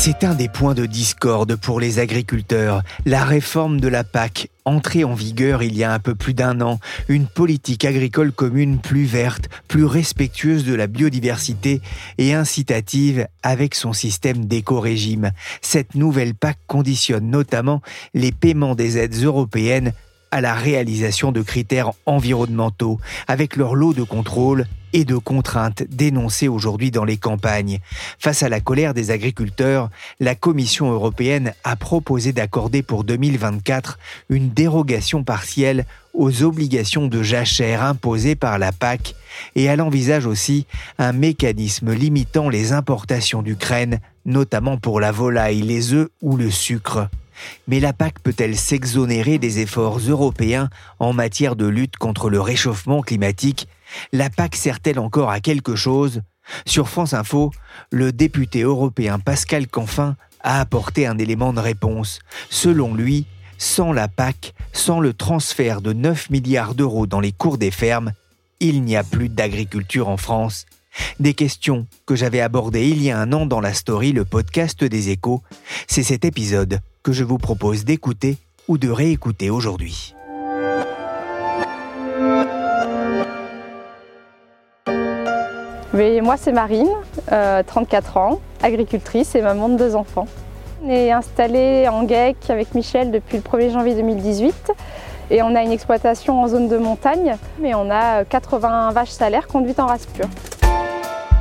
C'est un des points de discorde pour les agriculteurs. La réforme de la PAC, entrée en vigueur il y a un peu plus d'un an, une politique agricole commune plus verte, plus respectueuse de la biodiversité et incitative avec son système d'éco-régime. Cette nouvelle PAC conditionne notamment les paiements des aides européennes à la réalisation de critères environnementaux, avec leur lot de contrôles et de contraintes dénoncées aujourd'hui dans les campagnes. Face à la colère des agriculteurs, la Commission européenne a proposé d'accorder pour 2024 une dérogation partielle aux obligations de jachère imposées par la PAC et elle envisage aussi un mécanisme limitant les importations d'Ukraine, notamment pour la volaille, les œufs ou le sucre. Mais la PAC peut-elle s'exonérer des efforts européens en matière de lutte contre le réchauffement climatique? La PAC sert-elle encore à quelque chose? Sur France Info, le député européen Pascal Canfin a apporté un élément de réponse. Selon lui, sans la PAC, sans le transfert de 9 milliards d'euros dans les cours des fermes, il n'y a plus d'agriculture en France. Des questions que j'avais abordées il y a un an dans la story, le podcast des échos. C'est cet épisode que je vous propose d'écouter ou de réécouter aujourd'hui. Moi, c'est Marine, euh, 34 ans, agricultrice et maman de deux enfants. On est installé en GEC avec Michel depuis le 1er janvier 2018 et on a une exploitation en zone de montagne, mais on a 80 vaches salaires conduites en race pure.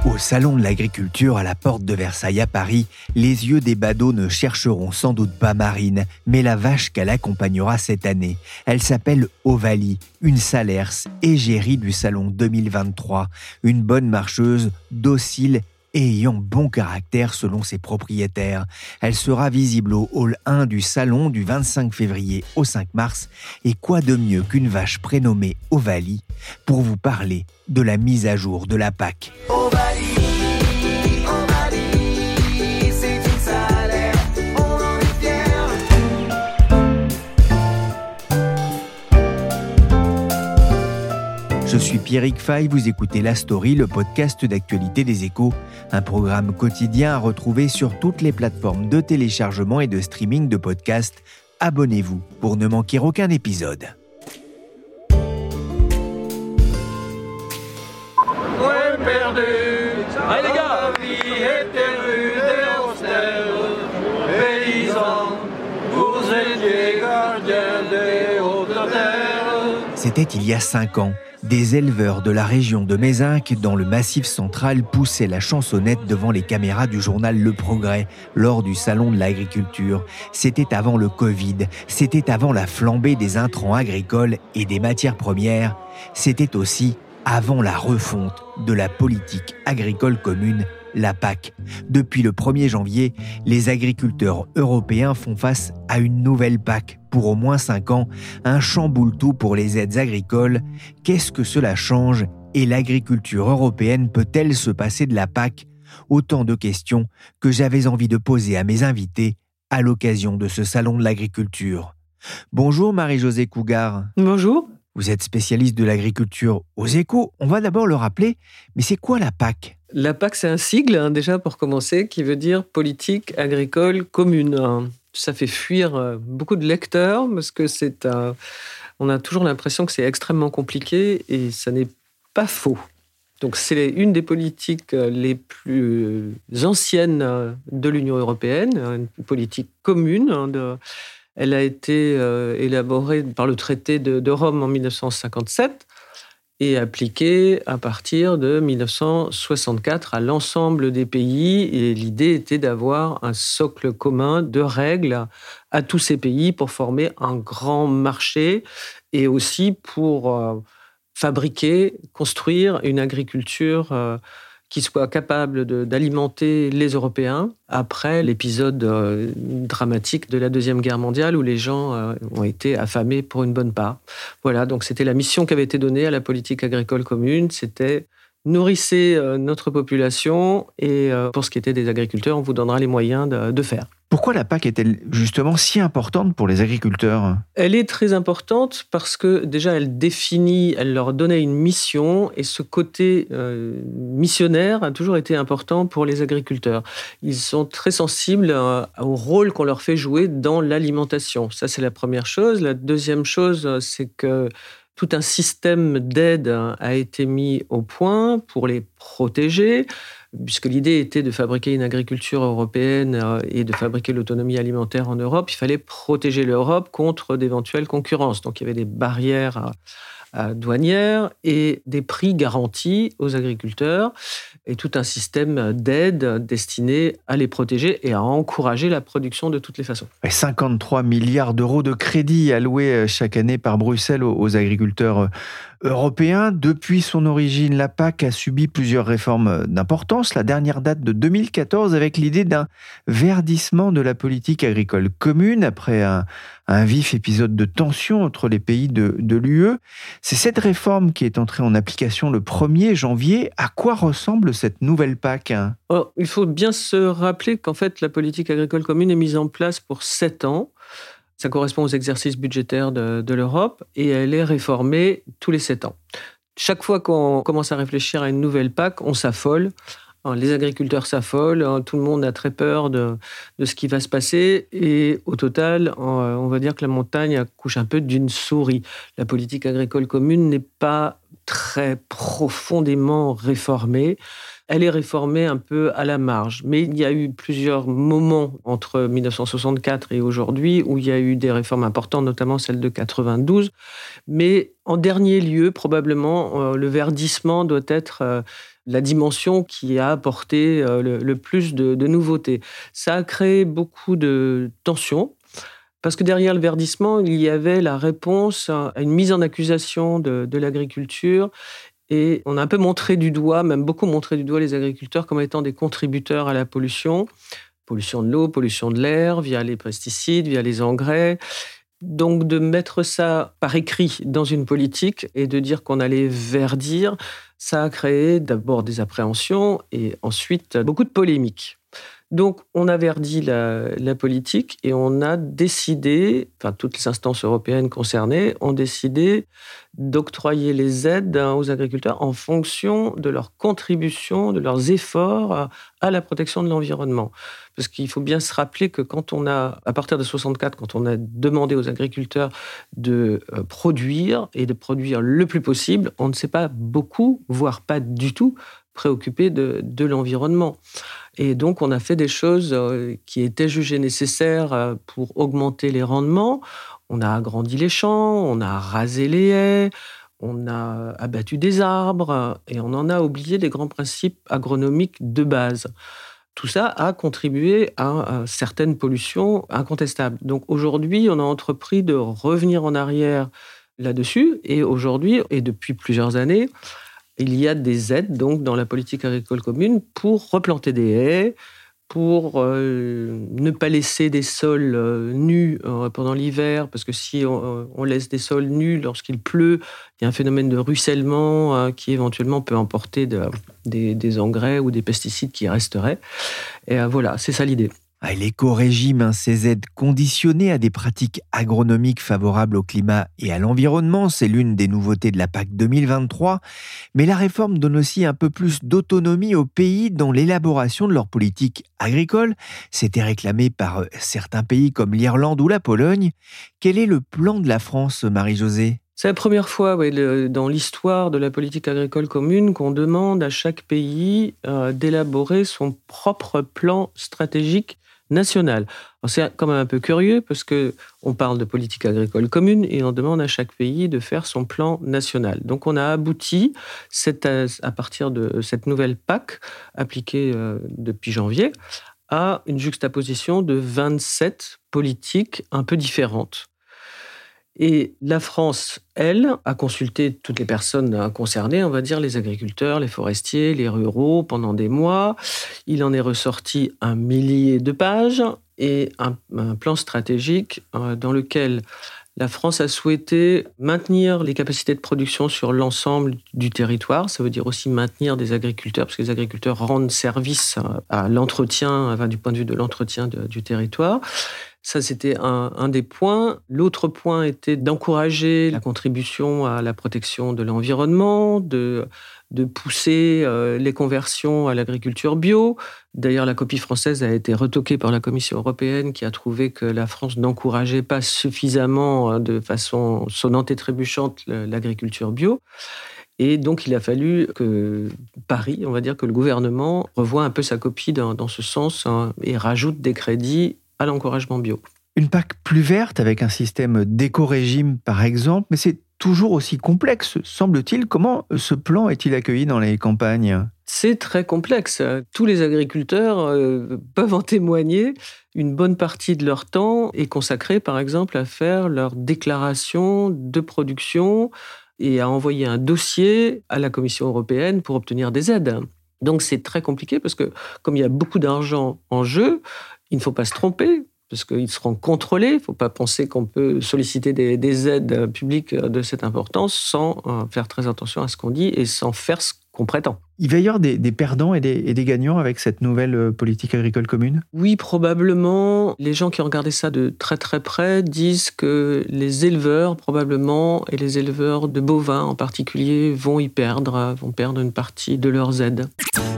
Au Salon de l'Agriculture à la porte de Versailles à Paris, les yeux des badauds ne chercheront sans doute pas Marine, mais la vache qu'elle accompagnera cette année. Elle s'appelle Ovalie, une salers égérie du Salon 2023, une bonne marcheuse, docile et ayant bon caractère selon ses propriétaires. Elle sera visible au hall 1 du salon du 25 février au 5 mars. Et quoi de mieux qu'une vache prénommée Ovalie pour vous parler de la mise à jour de la PAC. Suis Pierrick Fay, vous écoutez La Story, le podcast d'actualité des échos, un programme quotidien à retrouver sur toutes les plateformes de téléchargement et de streaming de podcasts. Abonnez-vous pour ne manquer aucun épisode. Allez les gars C'était il y a cinq ans. Des éleveurs de la région de Mézinc, dans le Massif central, poussaient la chansonnette devant les caméras du journal Le Progrès lors du Salon de l'agriculture. C'était avant le Covid, c'était avant la flambée des intrants agricoles et des matières premières, c'était aussi avant la refonte de la politique agricole commune la PAC. Depuis le 1er janvier, les agriculteurs européens font face à une nouvelle PAC pour au moins 5 ans, un chamboule-tout pour les aides agricoles. Qu'est-ce que cela change et l'agriculture européenne peut-elle se passer de la PAC? Autant de questions que j'avais envie de poser à mes invités à l'occasion de ce salon de l'agriculture. Bonjour Marie-Josée Cougar. Bonjour. Vous êtes spécialiste de l'agriculture aux échos. On va d'abord le rappeler, mais c'est quoi la PAC? La PAC, c'est un sigle, hein, déjà pour commencer, qui veut dire politique agricole commune. Ça fait fuir euh, beaucoup de lecteurs parce que c'est un. On a toujours l'impression que c'est extrêmement compliqué et ça n'est pas faux. Donc c'est une des politiques euh, les plus anciennes euh, de l'Union européenne, hein, une politique commune. hein, Elle a été élaborée par le traité de Rome en 1957 et appliquée à partir de 1964 à l'ensemble des pays. Et l'idée était d'avoir un socle commun de règles à tous ces pays pour former un grand marché et aussi pour euh, fabriquer, construire une agriculture euh, qui soit capable d'alimenter les Européens après l'épisode euh, dramatique de la Deuxième Guerre mondiale où les gens euh, ont été affamés pour une bonne part. Voilà, donc c'était la mission qui avait été donnée à la politique agricole commune, c'était nourrissez euh, notre population et euh, pour ce qui était des agriculteurs, on vous donnera les moyens de, faire. Pourquoi la PAC est-elle justement si importante pour les agriculteurs? Elle est très importante parce que déjà elle définit, elle leur donnait une mission et ce côté euh, missionnaire a toujours été important pour les agriculteurs. Ils sont très sensibles au rôle qu'on leur fait jouer dans l'alimentation. Ça c'est la première chose. La deuxième chose, c'est que tout un système d'aide a été mis au point pour les protéger, puisque l'idée était de fabriquer une agriculture européenne euh, et de fabriquer l'autonomie alimentaire en Europe. Il fallait protéger l'Europe contre d'éventuelles concurrences. Donc il y avait des barrières douanières et des prix garantis aux agriculteurs et tout un système d'aide destiné à les protéger et à encourager la production de toutes les façons. 53 milliards d'euros de crédits alloués euh, chaque année par Bruxelles aux agriculteurs euh, européen. Depuis son origine, la PAC a subi plusieurs réformes d'importance. La dernière date de 2014 avec l'idée d'un verdissement de la politique agricole commune après un, vif épisode de tension entre les pays de, l'UE. C'est cette réforme qui est entrée en application le 1er janvier. À quoi ressemble cette nouvelle PAC? Oh, Il faut bien se rappeler qu'en fait, la politique agricole commune est mise en place pour sept ans. Ça correspond aux exercices budgétaires de, l'Europe et elle est réformée tous les sept ans. Chaque fois qu'on commence à réfléchir à une nouvelle PAC, on s'affole. Les agriculteurs s'affolent, hein, tout le monde a très peur de, ce qui va se passer et au total, on va dire que la montagne accouche un peu d'une souris. La politique agricole commune n'est pas très profondément réformée elle est réformée un peu à la marge. Mais il y a eu plusieurs moments entre 1964 et aujourd'hui où il y a eu des réformes importantes, notamment celle de 92. Mais en dernier lieu, probablement, euh, le verdissement doit être euh, la dimension qui a apporté euh, le, plus de, nouveautés. Ça a créé beaucoup de tensions. Parce que derrière le verdissement, il y avait la réponse à une mise en accusation de, de l'agriculture et on a un peu montré du doigt, même beaucoup montré du doigt les agriculteurs comme étant des contributeurs à la pollution. Pollution de l'eau, pollution de l'air, via les pesticides, via les engrais. Donc de mettre ça par écrit dans une politique et de dire qu'on allait verdir, ça a créé d'abord des appréhensions et ensuite beaucoup de polémiques. Donc, on a verdi la, politique et on a décidé, enfin, toutes les instances européennes concernées ont décidé d'octroyer les aides aux agriculteurs en fonction de leur contribution, de leurs efforts à, la protection de l'environnement. Parce qu'il faut bien se rappeler que quand on a, à partir de 64, quand on a demandé aux agriculteurs de euh, produire et de produire le plus possible, on ne s'est pas beaucoup, voire pas du tout, préoccupé de l'environnement. Et donc, on a fait des choses euh, qui étaient jugées nécessaires euh, pour augmenter les rendements. On a agrandi les champs, on a rasé les haies, on a abattu des arbres et on en a oublié des grands principes agronomiques de base. Tout ça a contribué à certaines pollutions incontestables. Donc aujourd'hui, on a entrepris de revenir en arrière là-dessus et aujourd'hui, et depuis plusieurs années, il y a des aides donc dans la politique agricole commune pour replanter des haies, pour euh, ne pas laisser des sols euh, nus euh, pendant l'hiver, parce que si on, laisse des sols nus lorsqu'il pleut, il y a un phénomène de ruissellement qui éventuellement peut emporter des, des, engrais ou des pesticides qui resteraient. Et voilà, c'est ça l'idée. L'éco-régime, hein, ces aides conditionnées à des pratiques agronomiques favorables au climat et à l'environnement, c'est l'une des nouveautés de la PAC 2023. Mais la réforme donne aussi un peu plus d'autonomie aux pays dans l'élaboration de leur politique agricole. C'était réclamé par euh, certains pays comme l'Irlande ou la Pologne. Quel est le plan de la France, Marie-Josée? C'est la première fois dans l'histoire de la politique agricole commune qu'on demande à chaque pays euh, d'élaborer son propre plan stratégique nationale. C'est quand même un peu curieux parce que on parle de politique agricole commune et on demande à chaque pays de faire son plan national. Donc on a abouti à partir de cette nouvelle PAC appliquée euh, depuis janvier à une juxtaposition de 27 politiques un peu différentes. Et la France, elle, a consulté toutes les personnes concernées, on va dire les agriculteurs, les forestiers, les ruraux, pendant des mois. Il en est ressorti un millier de pages et un, plan stratégique euh, dans lequel la France a souhaité maintenir les capacités de production sur l'ensemble du territoire. Ça veut dire aussi maintenir des agriculteurs, parce que les agriculteurs rendent service à l'entretien, du point de vue de l'entretien du territoire. Ça, c'était un, des points. L'autre point était d'encourager la contribution à la protection de l'environnement, de, pousser euh, les conversions à l'agriculture bio. D'ailleurs, la copie française a été retoquée par la Commission européenne qui a trouvé que la France n'encourageait pas suffisamment, hein, de façon sonnante et trébuchante, l'agriculture bio. Et donc, il a fallu que Paris, on va dire que le gouvernement, revoie un peu sa copie dans, ce sens hein, et rajoute des crédits à l'encouragement bio. Une PAC plus verte avec un système d'éco-régime, par exemple, mais c'est toujours aussi complexe, semble-t-il. Comment ce plan est-il accueilli dans les campagnes? C'est très complexe. Tous les agriculteurs euh, peuvent en témoigner. Une bonne partie de leur temps est consacrée, par exemple, à faire leur déclaration de production et à envoyer un dossier à la Commission européenne pour obtenir des aides. Donc c'est très compliqué parce que comme il y a beaucoup d'argent en jeu, il ne faut pas se tromper, parce qu'ils seront contrôlés. Il ne faut pas penser qu'on peut solliciter des, aides publiques de cette importance sans euh, faire très attention à ce qu'on dit et sans faire ce qu'on prétend. Il va y avoir des, perdants et des, gagnants avec cette nouvelle euh, politique agricole commune? Oui, probablement. Les gens qui ont regardé ça de très très près disent que les éleveurs, probablement, et les éleveurs de bovins en particulier, vont y perdre, vont perdre une partie de leurs aides.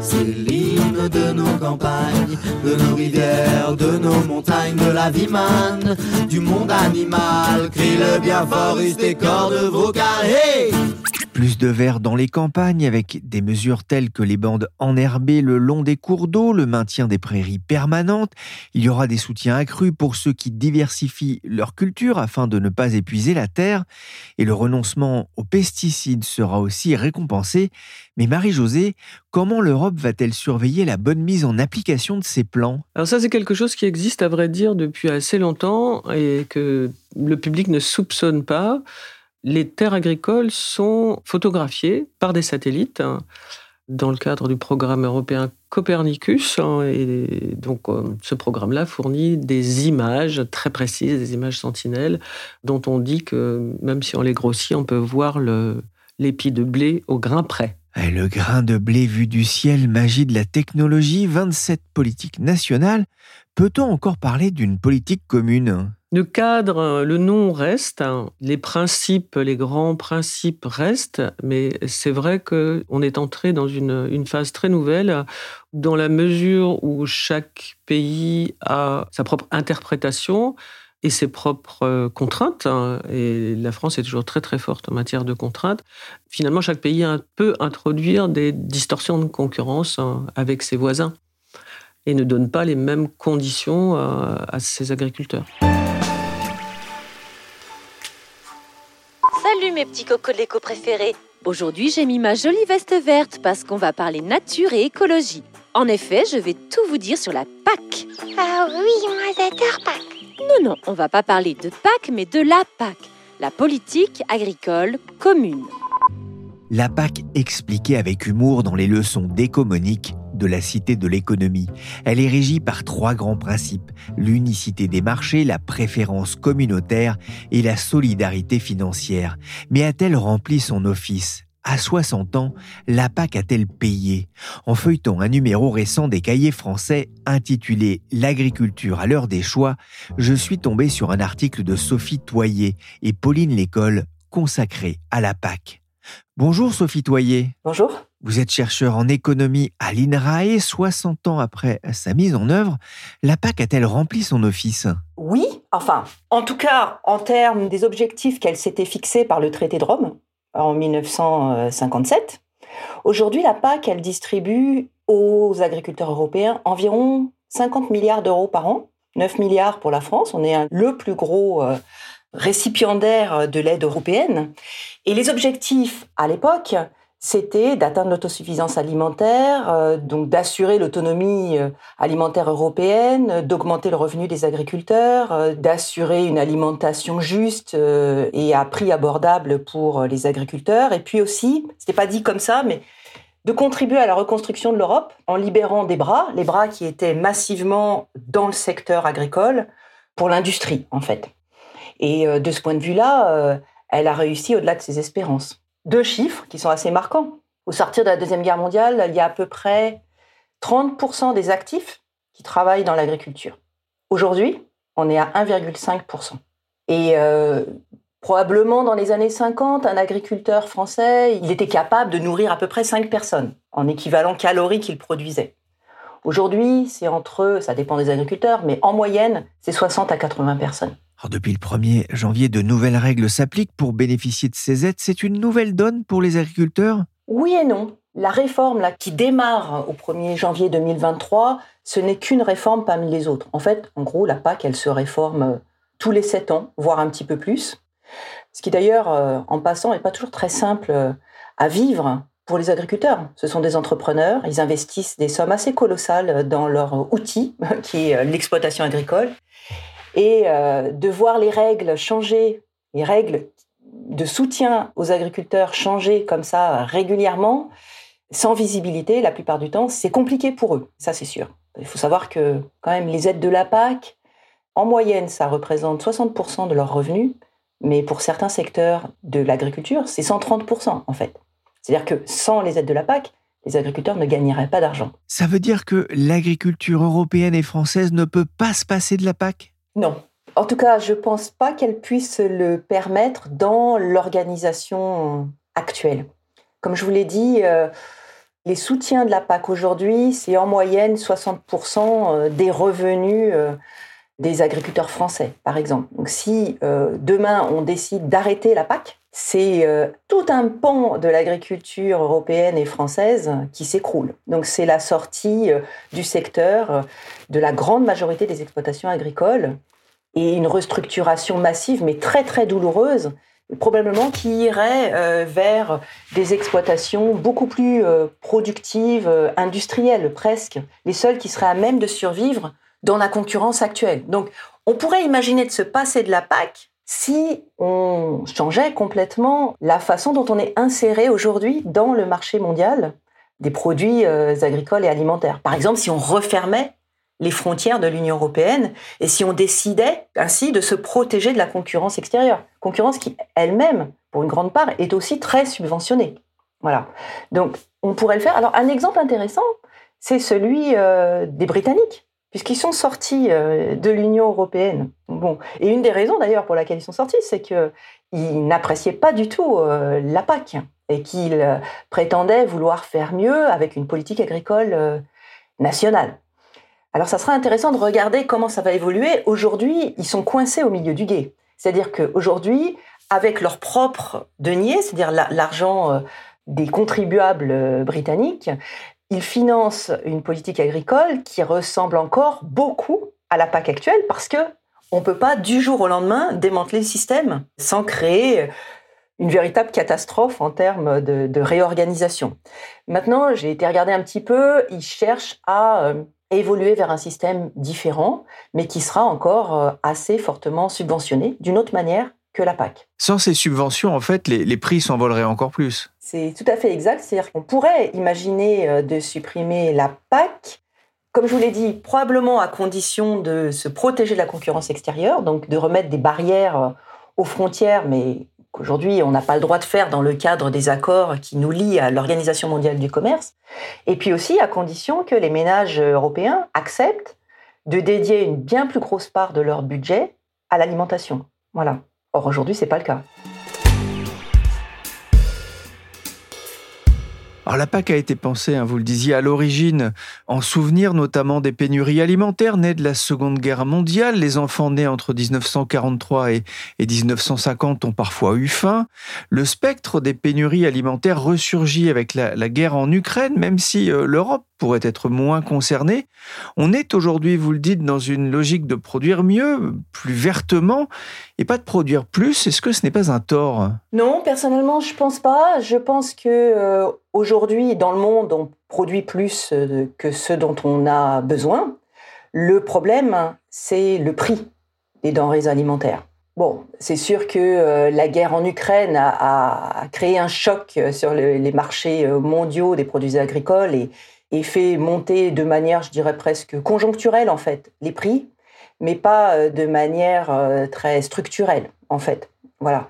C'est l'hymne de nos campagnes, de nos rivières, de nos montagnes, de la vie manne, du monde animal. Crie le bien fort, des corps de vos carrés. Plus de verre dans les campagnes avec des mesures telles que les bandes enherbées le long des cours d'eau, le maintien des prairies permanentes. Il y aura des soutiens accrus pour ceux qui diversifient leur culture afin de ne pas épuiser la terre. Et le renoncement aux pesticides sera aussi récompensé. Mais Marie-Josée, comment l'Europe va-t-elle surveiller la bonne mise en application de ces plans? Alors ça, c'est quelque chose qui existe à vrai dire depuis assez longtemps et que le public ne soupçonne pas les terres agricoles sont photographiées par des satellites hein, dans le cadre du programme européen Copernicus. Hein, et donc, euh, ce programme-là fournit des images très précises, des images sentinelles, dont on dit que même si on les grossit, on peut voir l'épi de blé au grain près. Le grain de blé vu du ciel, magie de la technologie, 27 politiques nationales. Peut-on encore parler d'une politique commune? Le cadre, le nom reste, hein. les principes, les grands principes restent, mais c'est vrai qu'on est entré dans une, phase très nouvelle dans la mesure où chaque pays a sa propre interprétation et ses propres euh, contraintes. Hein. et la France est toujours très très forte en matière de contraintes. Finalement, chaque pays peut introduire des distorsions de concurrence hein, avec ses voisins et ne donne pas les mêmes conditions euh, à ses agriculteurs. Mes petits cocos de l'éco préférés. Aujourd'hui, j'ai mis ma jolie veste verte parce qu'on va parler nature et écologie. En effet, je vais tout vous dire sur la PAC. Ah oui, moi j'adore PAC. Non, non, on va pas parler de PAC, mais de la PAC, la politique agricole commune. La PAC expliquée avec humour dans les leçons d'écomonique de la Cité de l'économie. Elle est régie par trois grands principes, l'unicité des marchés, la préférence communautaire et la solidarité financière. Mais a-t-elle rempli son office? À 60 ans, la PAC a-t-elle payé? En feuilletant un numéro récent des cahiers français intitulé L'agriculture à l'heure des choix, je suis tombé sur un article de Sophie Toyer et Pauline Lécole consacré à la PAC. Bonjour Sophie Toyer. Bonjour. Vous êtes chercheur en économie à l'INRAE. 60 ans après sa mise en œuvre, la PAC a-t-elle rempli son office? Oui, enfin, en tout cas, en termes des objectifs qu'elle s'était fixés par le traité de Rome en 1957. Aujourd'hui, la PAC, elle distribue aux agriculteurs européens environ 50 milliards d'euros par an, 9 milliards pour la France. On est le plus gros euh, récipiendaire de l'aide européenne. Et les objectifs à l'époque, c'était d'atteindre l'autosuffisance alimentaire, euh, donc d'assurer l'autonomie euh, alimentaire européenne, d'augmenter le revenu des agriculteurs, euh, d'assurer une alimentation juste et à prix abordable pour les agriculteurs, et puis aussi, c'était pas dit comme ça, mais de contribuer à la reconstruction de l'Europe en libérant des bras, les bras qui étaient massivement dans le secteur agricole pour l'industrie en fait. Et de ce point de vue-là, elle a réussi au-delà de ses espérances deux chiffres qui sont assez marquants. Au sortir de la Deuxième Guerre mondiale, il y a à peu près 30% des actifs qui travaillent dans l'agriculture. Aujourd'hui, on est à 1,5%. Et euh, probablement dans les années 50, un agriculteur français, il était capable de nourrir à peu près 5 personnes en équivalent calorique qu'il produisait. Aujourd'hui, c'est entre, ça dépend des agriculteurs, mais en moyenne, c'est 60 à 80 personnes depuis le 1er janvier, de nouvelles règles s'appliquent pour bénéficier de ces aides. C'est une nouvelle donne pour les agriculteurs? Oui et non. La réforme qui démarre au 1er janvier 2023, ce n'est qu'une réforme parmi les autres. En fait, en gros, la PAC, elle se réforme euh, tous les 7 ans, voire un petit peu plus. Ce qui d'ailleurs, euh, en passant, n'est pas toujours très simple euh, à vivre pour les agriculteurs. Ce sont des entrepreneurs, ils investissent des sommes assez colossales dans leur outil, qui est l'exploitation agricole. Et euh, de voir les règles changer, les règles de soutien aux agriculteurs changer comme ça régulièrement, sans visibilité, la plupart du temps, c'est compliqué pour eux, ça c'est sûr. Il faut savoir que quand même les aides de la PAC, en moyenne, ça représente 60% de leurs revenus, mais pour certains secteurs de l'agriculture, c'est 130% en fait. C'est-à-dire que sans les aides de la PAC, les agriculteurs ne gagneraient pas d'argent. Ça veut dire que l'agriculture européenne et française ne peut pas se passer de la PAC? Non. En tout cas, je ne pense pas qu'elle puisse le permettre dans l'organisation actuelle. Comme je vous l'ai dit, euh, les soutiens de la PAC aujourd'hui, c'est en moyenne 60% euh, des revenus euh, des agriculteurs français, par exemple. Donc si demain on décide d'arrêter la PAC, c'est tout un pan de l'agriculture européenne et française qui s'écroule. Donc c'est la sortie du secteur de la grande majorité des exploitations agricoles et une restructuration massive, mais très très douloureuse, probablement qui irait euh, vers des exploitations beaucoup plus euh, productives, euh, industrielles presque, les seules qui seraient à même de survivre dans la concurrence actuelle. Donc on pourrait imaginer de se passer de la PAC si on changeait complètement la façon dont on est inséré aujourd'hui dans le marché mondial des produits agricoles et alimentaires. Par exemple, si on refermait les frontières de l'Union européenne et si on décidait ainsi de se protéger de la concurrence extérieure. Concurrence qui elle-même, pour une grande part, est aussi très subventionnée. Voilà. Donc, on pourrait le faire. Alors, un exemple intéressant, c'est celui euh, des Britanniques, puisqu'ils sont sortis euh, de l'Union européenne. Bon, et une des raisons d'ailleurs pour laquelle ils sont sortis, c'est qu'ils n'appréciaient pas du tout euh, la PAC et qu'ils prétendaient vouloir faire mieux avec une politique agricole nationale. Alors ça sera intéressant de regarder comment ça va évoluer. Aujourd'hui, ils sont coincés au milieu du guet. C'est-à-dire qu'aujourd'hui, avec leur propre denier, c'est-à-dire l'argent euh, des contribuables euh, britanniques, ils financent une politique agricole qui ressemble encore beaucoup à la PAC actuelle parce que on peut pas du jour au lendemain démanteler le système sans créer une véritable catastrophe en termes de, de réorganisation. Maintenant, j'ai été regarder un petit peu, ils cherchent à euh, évoluer vers un système différent, mais qui sera encore euh, assez fortement subventionné d'une autre manière que la PAC. Sans ces subventions, en fait, les, prix s'envoleraient encore plus. C'est tout à fait exact. C'est-à-dire qu'on pourrait imaginer euh, de supprimer la PAC, comme je vous l'ai dit, probablement à condition de se protéger de la concurrence extérieure, donc de remettre des barrières euh, aux frontières, mais qu'aujourd'hui on n'a pas le droit de faire dans le cadre des accords qui nous lient à l'Organisation mondiale du commerce, et puis aussi à condition que les ménages européens acceptent de dédier une bien plus grosse part de leur budget à l'alimentation. Voilà. Or aujourd'hui, c'est pas le cas. Alors la PAC a été pensée, hein, vous le disiez, à l'origine en souvenir notamment des pénuries alimentaires nées de la Seconde Guerre mondiale. Les enfants nés entre 1943 et, 1950 ont parfois eu faim. Le spectre des pénuries alimentaires ressurgit avec la, guerre en Ukraine, même si euh, l'Europe pourraient être moins concernés. On est aujourd'hui, vous le dites, dans une logique de produire mieux, plus vertement, et pas de produire plus. Est-ce que ce n'est pas un tort? Non, personnellement, je pense pas. Je pense que euh, aujourd'hui, dans le monde, on produit plus euh, que ce dont on a besoin. Le problème, c'est le prix des denrées alimentaires. Bon, c'est sûr que euh, la guerre en Ukraine a, créé un choc sur les marchés mondiaux des produits agricoles et, et fait monter de manière, je dirais presque conjoncturelle en fait, les prix, mais pas euh, de manière euh, très structurelle en fait. Voilà.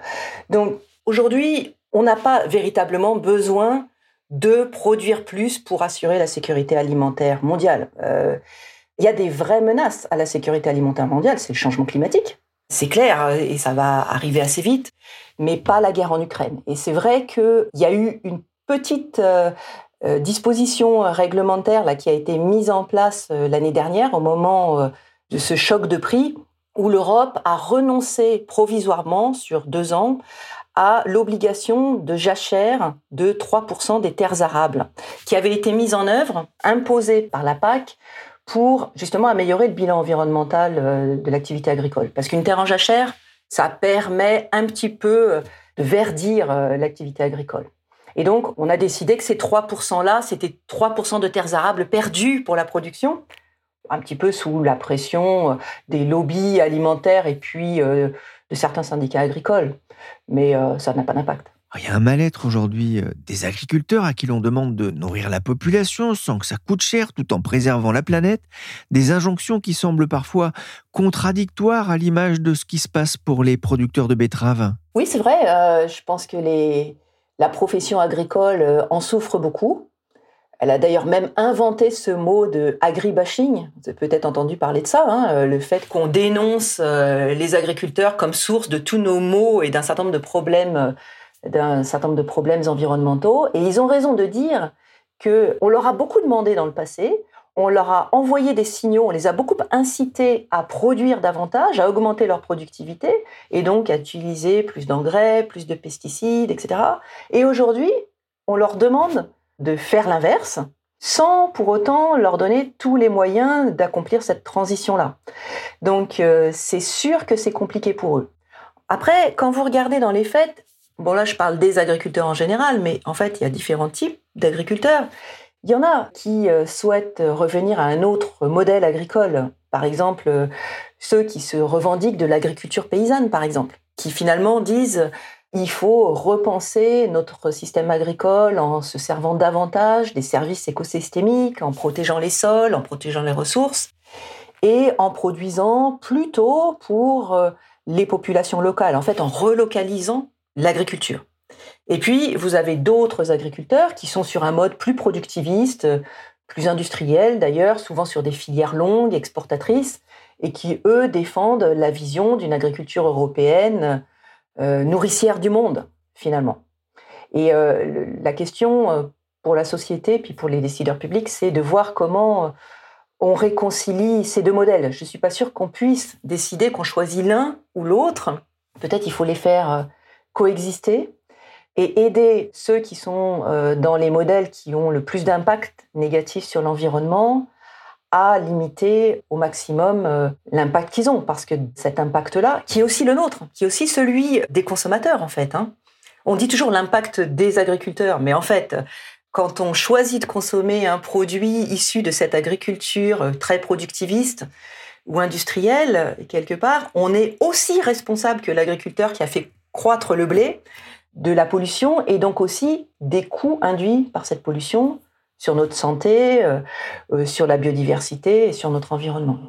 Donc aujourd'hui, on n'a pas véritablement besoin de produire plus pour assurer la sécurité alimentaire mondiale. Euh, il y a des vraies menaces à la sécurité alimentaire mondiale, c'est le changement climatique. C'est clair, et ça va arriver assez vite, mais pas la guerre en Ukraine. Et c'est vrai qu'il y a eu une petite euh, disposition réglementaire là, qui a été mise en place euh, l'année dernière au moment euh, de ce choc de prix, où l'Europe a renoncé provisoirement sur deux ans à l'obligation de jachère de 3% des terres arables, qui avait été mise en œuvre, imposée par la PAC, pour justement améliorer le bilan environnemental de l'activité agricole. Parce qu'une terre en jachère, ça permet un petit peu de verdir l'activité agricole. Et donc, on a décidé que ces 3%-là, c'était 3% de terres arables perdues pour la production, un petit peu sous la pression euh, des lobbies alimentaires et puis euh, de certains syndicats agricoles. Mais euh, ça n'a pas d'impact. Il y a un mal-être aujourd'hui des agriculteurs à qui l'on demande de nourrir la population sans que ça coûte cher tout en préservant la planète, des injonctions qui semblent parfois contradictoires à l'image de ce qui se passe pour les producteurs de betteraves. Oui, c'est vrai. je pense que les, la profession agricole euh, en souffre beaucoup. Elle a d'ailleurs même inventé ce mot de agribashing. Vous avez peut-être entendu parler de ça, hein, euh, le fait qu'on dénonce euh, les agriculteurs comme source de tous nos maux et d'un certain nombre de problèmes, d'un certain nombre de problèmes environnementaux. Et ils ont raison de dire que on leur a beaucoup demandé dans le passé on leur a envoyé des signaux, on les a beaucoup incités à produire davantage, à augmenter leur productivité, et donc à utiliser plus d'engrais, plus de pesticides, etc. Et aujourd'hui, on leur demande de faire l'inverse, sans pour autant leur donner tous les moyens d'accomplir cette transition-là. Donc euh, c'est sûr que c'est compliqué pour eux. Après, quand vous regardez dans les faits, bon là je parle des agriculteurs en général, mais en fait il y a différents types d'agriculteurs. Il y en a qui euh, souhaitent revenir à un autre modèle agricole. Par exemple, euh, ceux qui se revendiquent de l'agriculture paysanne, par exemple, qui finalement disent il faut repenser notre système agricole en se servant davantage des services écosystémiques, en protégeant les sols, en protégeant les ressources, et en produisant plutôt pour euh, les populations locales, en fait en relocalisant l'agriculture. Et puis, vous avez d'autres agriculteurs qui sont sur un mode plus productiviste, plus industriel d'ailleurs, souvent sur des filières longues, exportatrices, et qui, eux, défendent la vision d'une agriculture européenne nourricière du monde, finalement. Et euh, la question euh, pour la société, puis pour les décideurs publics, c'est de voir comment on réconcilie ces deux modèles. Je ne suis pas sûre qu'on puisse décider qu'on choisit l'un ou l'autre. Peut-être il faut les faire coexister et aider ceux qui sont euh, dans les modèles qui ont le plus d'impact négatif sur l'environnement à limiter au maximum euh, l'impact qu'ils ont, parce que cet impact-là, qui est aussi le nôtre, qui est aussi celui des consommateurs en fait. Hein. On dit toujours l'impact des agriculteurs, mais en fait, quand on choisit de consommer un produit issu de cette agriculture euh, très productiviste ou industrielle, quelque part, on est aussi responsable que l'agriculteur qui a fait croître le blé de la pollution et donc aussi des coûts induits par cette pollution sur notre santé, euh, euh, sur la biodiversité et sur notre environnement.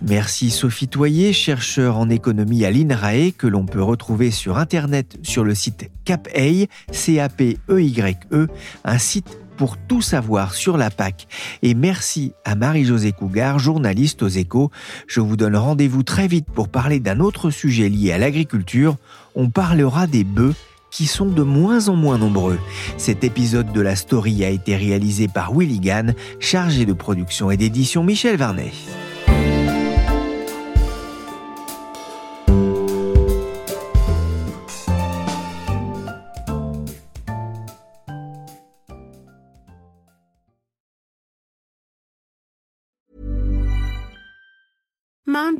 Merci Sophie Toyer, chercheur en économie à l'INRAE, que l'on peut retrouver sur Internet sur le site CAPEY, C-A-P-E-Y-E, -E, un site pour tout savoir sur la PAC. Et merci à Marie-Josée Cougar, journaliste aux échos. Je vous donne rendez-vous très vite pour parler d'un autre sujet lié à l'agriculture. On parlera des bœufs qui sont de moins en moins nombreux. Cet épisode de la story a été réalisé par Willy Gann, chargé de production et d'édition Michel Varnet.